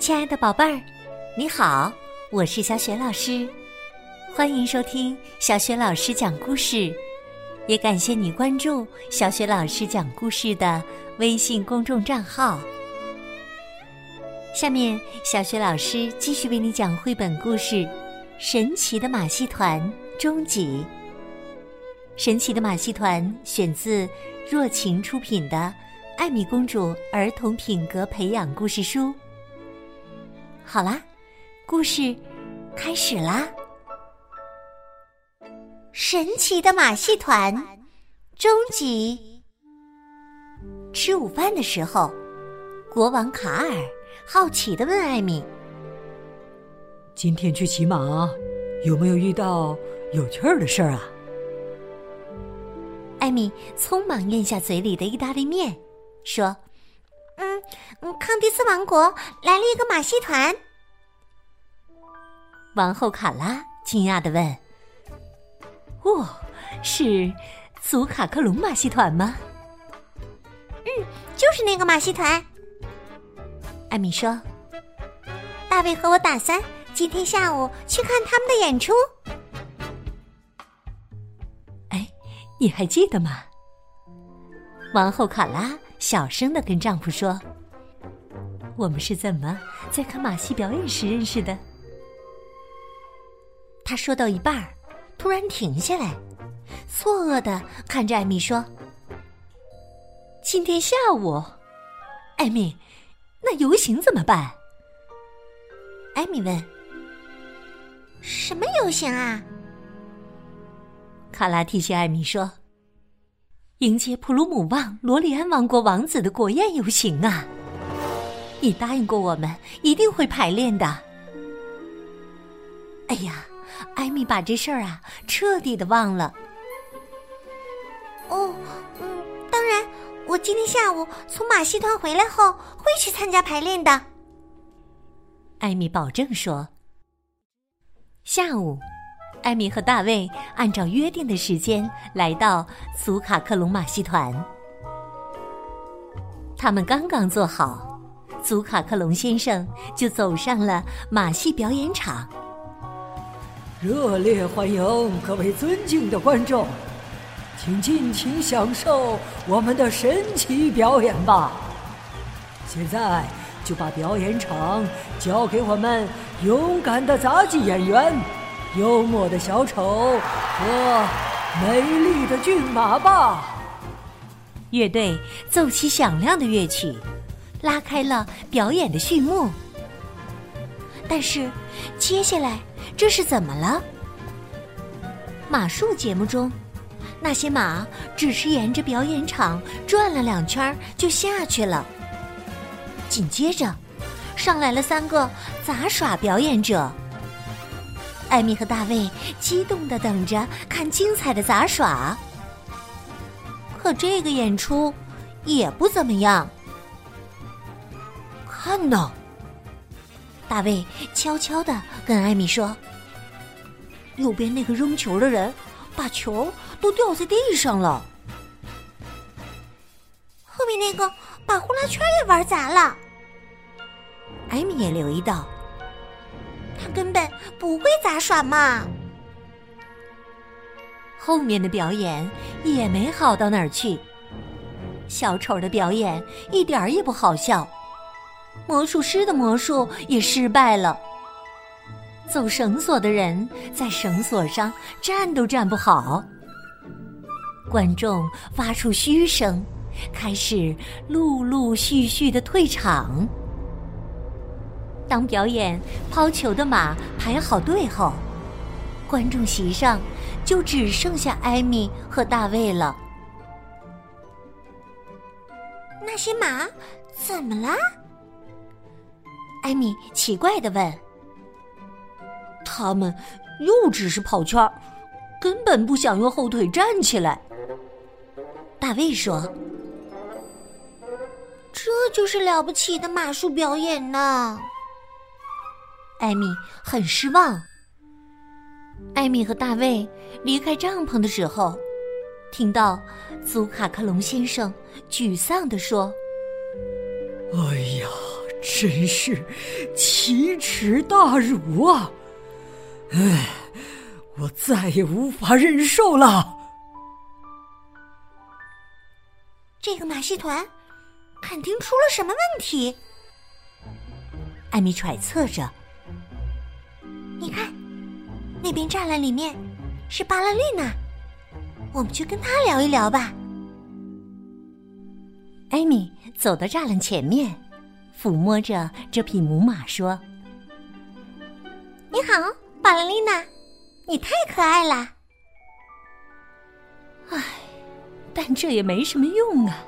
亲爱的宝贝儿，你好，我是小雪老师，欢迎收听小雪老师讲故事，也感谢你关注小雪老师讲故事的微信公众账号。下面，小雪老师继续为你讲绘本故事《神奇的马戏团》终极。《神奇的马戏团》选自若晴出品的《艾米公主儿童品格培养故事书》。好啦，故事开始啦！神奇的马戏团终极。吃午饭的时候，国王卡尔好奇的问艾米：“今天去骑马，有没有遇到有趣儿的事儿啊？”艾米匆忙咽下嘴里的意大利面，说：“嗯，康迪斯王国来了一个马戏团。”王后卡拉惊讶的问：“哦，是祖卡克隆马戏团吗？”“嗯，就是那个马戏团。”艾米说：“大卫和我打算今天下午去看他们的演出。”哎你还记得吗？王后卡拉小声的跟丈夫说：“我们是怎么在看马戏表演时认识的？”他说到一半儿，突然停下来，错愕的看着艾米说：“今天下午，艾米，那游行怎么办？”艾米问：“什么游行啊？”卡拉提醒艾米说：“迎接普鲁姆旺罗里安王国王子的国宴游行啊！你答应过我们一定会排练的。”哎呀，艾米把这事儿啊彻底的忘了。哦，嗯，当然，我今天下午从马戏团回来后会去参加排练的。艾米保证说：“下午。”艾米和大卫按照约定的时间来到祖卡克隆马戏团。他们刚刚坐好，祖卡克隆先生就走上了马戏表演场。热烈欢迎各位尊敬的观众，请尽情享受我们的神奇表演吧！现在就把表演场交给我们勇敢的杂技演员。幽默的小丑和美丽的骏马吧！乐队奏起响亮的乐曲，拉开了表演的序幕。但是，接下来这是怎么了？马术节目中，那些马只是沿着表演场转了两圈就下去了。紧接着，上来了三个杂耍表演者。艾米和大卫激动的等着看精彩的杂耍，可这个演出也不怎么样。看呐，大卫悄悄的跟艾米说：“右边那个扔球的人，把球都掉在地上了。后面那个把呼啦圈也玩砸了。”艾米也留意到。他根本不会杂耍嘛！后面的表演也没好到哪儿去。小丑的表演一点儿也不好笑，魔术师的魔术也失败了。走绳索的人在绳索上站都站不好。观众发出嘘声，开始陆陆续续的退场。当表演抛球的马排好队后，观众席上就只剩下艾米和大卫了。那些马怎么了？艾米奇怪的问。他们又只是跑圈，根本不想用后腿站起来。大卫说：“这就是了不起的马术表演呢。”艾米很失望。艾米和大卫离开帐篷的时候，听到祖卡克隆先生沮丧地说：“哎呀，真是奇耻大辱啊！唉，我再也无法忍受了。这个马戏团肯定出了什么问题。艾米揣测着。你看，那边栅栏里面是巴拉丽娜，我们去跟她聊一聊吧。艾米走到栅栏前面，抚摸着这匹母马说：“你好，巴拉丽娜，你太可爱了。”唉，但这也没什么用啊。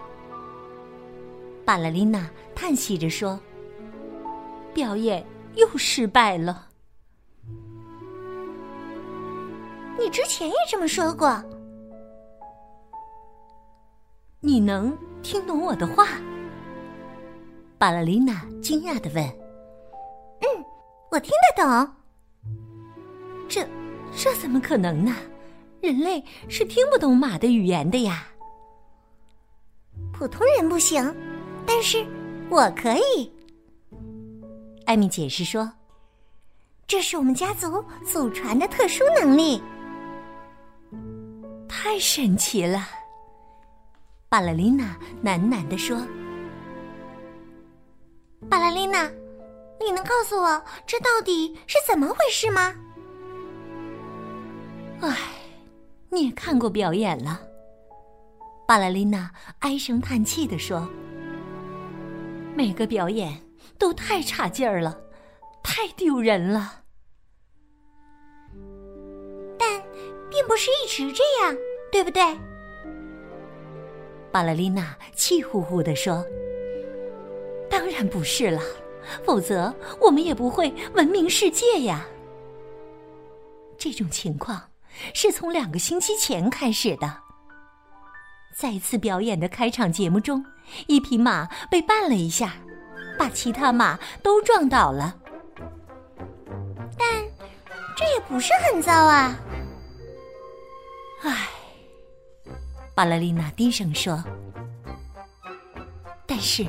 巴拉丽娜叹息着说：“表演又失败了。”你之前也这么说过。你能听懂我的话？巴拉丽娜惊讶的问。“嗯，我听得懂。”这，这怎么可能呢？人类是听不懂马的语言的呀。普通人不行，但是我可以。艾米解释说：“这是我们家族祖传的特殊能力。”太神奇了，巴拉丽娜喃喃地说：“你能告诉我这到底是怎么回事吗？”唉，你也看过表演了。巴拉丽娜唉声叹气地说：“每个表演都太差劲儿了，太丢人了。”但并不是一直这样，对不对？巴拉丽娜气呼呼地说：“当然不是了，否则我们也不会闻名世界呀。”这种情况是从两个星期前开始的。在一次表演的开场节目中，一匹马被绊了一下，把其他马都撞倒了。但这也不是很糟啊。唉，巴拉丽娜低声说：“但是，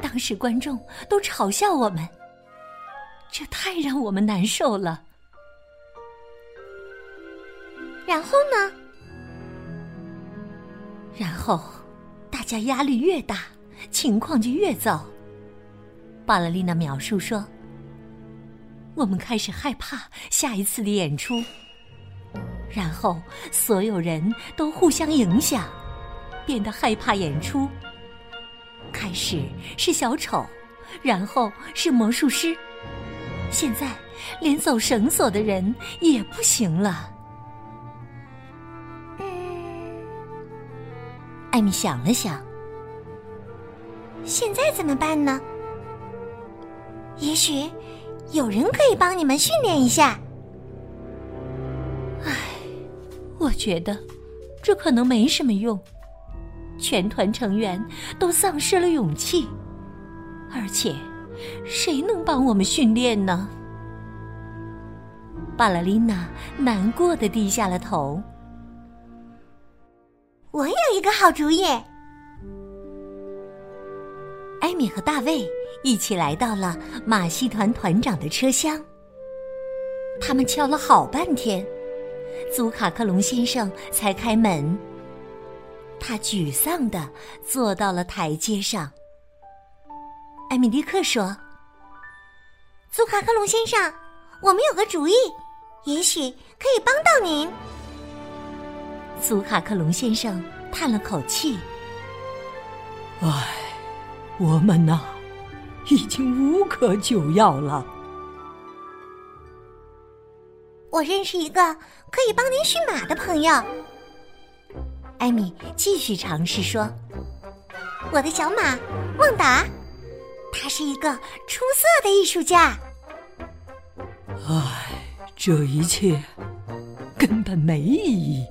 当时观众都嘲笑我们，这太让我们难受了。然后呢？然后，大家压力越大，情况就越糟。”巴拉丽娜描述说：“我们开始害怕下一次的演出。”然后，所有人都互相影响，变得害怕演出。开始是小丑，然后是魔术师，现在连走绳索的人也不行了。嗯，艾米想了想，现在怎么办呢？也许有人可以帮你们训练一下。唉我觉得这可能没什么用，全团成员都丧失了勇气，而且谁能帮我们训练呢？巴拉琳娜难过的低下了头。我有一个好主意。艾米和大卫一起来到了马戏团团长的车厢，他们敲了好半天。祖卡克隆先生才开门。他沮丧地坐到了台阶上。艾米立刻说：“苏卡克隆先生，我们有个主意，也许可以帮到您。”苏卡克隆先生叹了口气：“唉，我们呐，已经无可救药了。”我认识一个可以帮您驯马的朋友。艾米继续尝试说：“我的小马旺达，他是一个出色的艺术家。”唉，这一切根本没意义。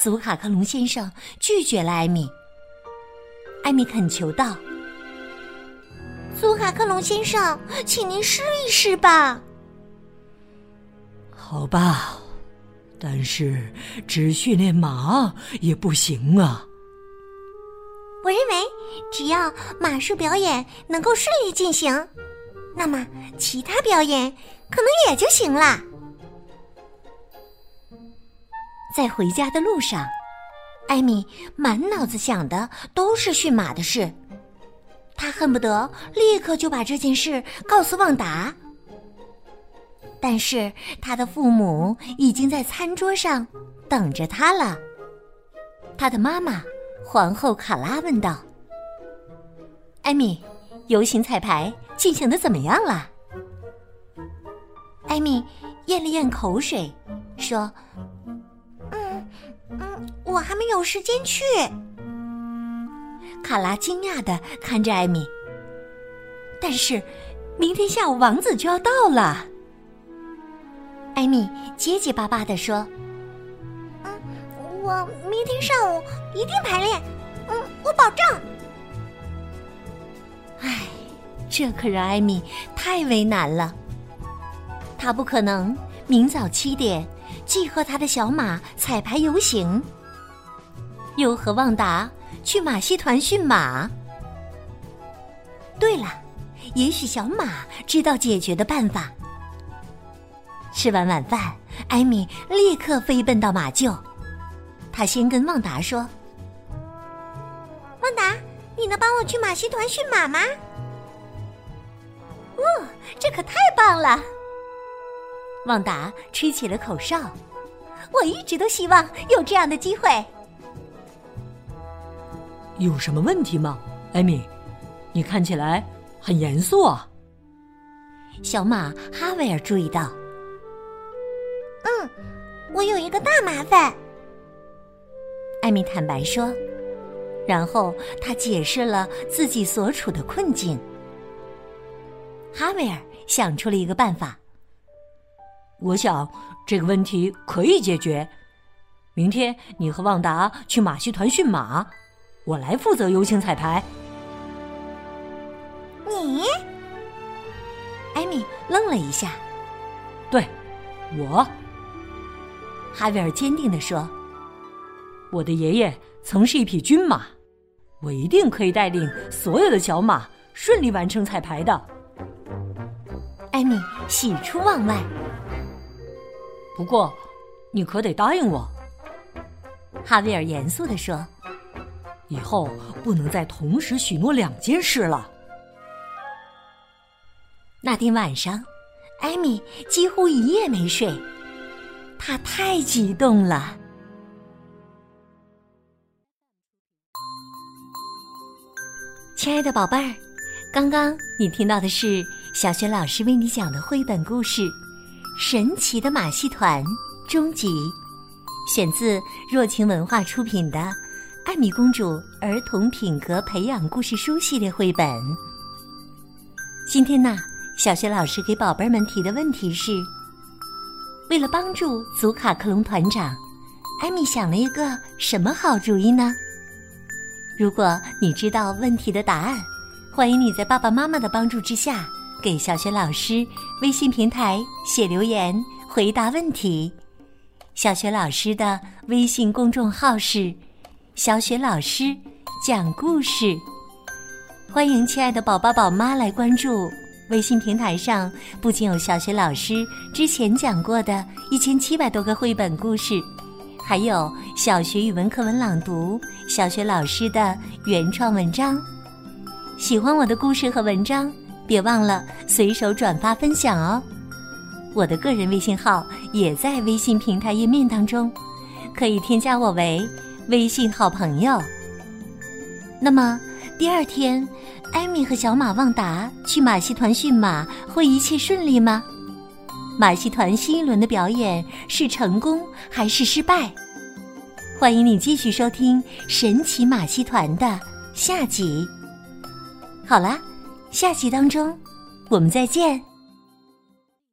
祖卡克隆先生拒绝了艾米。艾米恳求道：“祖卡克隆先生，请您试一试吧。”好吧，但是只训练马也不行啊。我认为只要马术表演能够顺利进行，那么其他表演可能也就行了。在回家的路上，艾米满脑子想的都是驯马的事，她恨不得立刻就把这件事告诉旺达。但是他的父母已经在餐桌上等着他了。他的妈妈皇后卡拉问道：“艾米，游行彩排进行的怎么样了？”艾米咽了咽口水，说。嗯嗯我还没有时间去。卡拉惊讶的看着艾米。但是，明天下午王子就要到了。艾米结结巴巴的说：“嗯，我明天上午一定排练。嗯，我保证。”唉，这可让艾米太为难了。他不可能明早七点既和他的小马彩排游行。又和旺达去马戏团驯马。对了，也许小马知道解决的办法。吃完晚饭，艾米立刻飞奔到马厩。他先跟旺达说：“旺达，你能帮我去马戏团驯马吗？”“哦，这可太棒了！”旺达吹起了口哨。我一直都希望有这样的机会。有什么问题吗，艾米？你看起来很严肃啊。小马哈维尔注意到。嗯，我有一个大麻烦。艾米坦白说，然后他解释了自己所处的困境。哈维尔想出了一个办法。我想这个问题可以解决。明天你和旺达去马戏团驯马。我来负责游行彩排。你，艾米愣了一下。对，我。哈维尔坚定地说：“我的爷爷曾是一匹军马，我一定可以带领所有的小马顺利完成彩排的。”艾米喜出望外。不过，你可得答应我。”哈维尔严肃地说。以后不能再同时许诺两件事了。那天晚上，艾米几乎一夜没睡，他太激动了。亲爱的宝贝儿，刚刚你听到的是小学老师为你讲的绘本故事《神奇的马戏团》终极，选自若晴文化出品的。《艾米公主儿童品格培养故事书》系列绘本。今天呢，小学老师给宝贝们提的问题是：为了帮助祖卡克隆团长，艾米想了一个什么好主意呢？如果你知道问题的答案，欢迎你在爸爸妈妈的帮助之下，给小雪老师微信平台写留言回答问题。小雪老师的微信公众号是。小雪老师讲故事，欢迎亲爱的宝宝宝妈来关注微信平台上，不仅有小学老师之前讲过的一千七百多个绘本故事，还有小学语文课文朗读、小学老师的原创文章。喜欢我的故事和文章，别忘了随手转发分享哦。我的个人微信号也在微信平台页面当中，可以添加我为。微信好朋友。那么第二天，艾米和小马旺达去马戏团驯马，会一切顺利吗？马戏团新一轮的表演是成功还是失败？欢迎你继续收听《神奇马戏团》的下集。好啦，下集当中我们再见。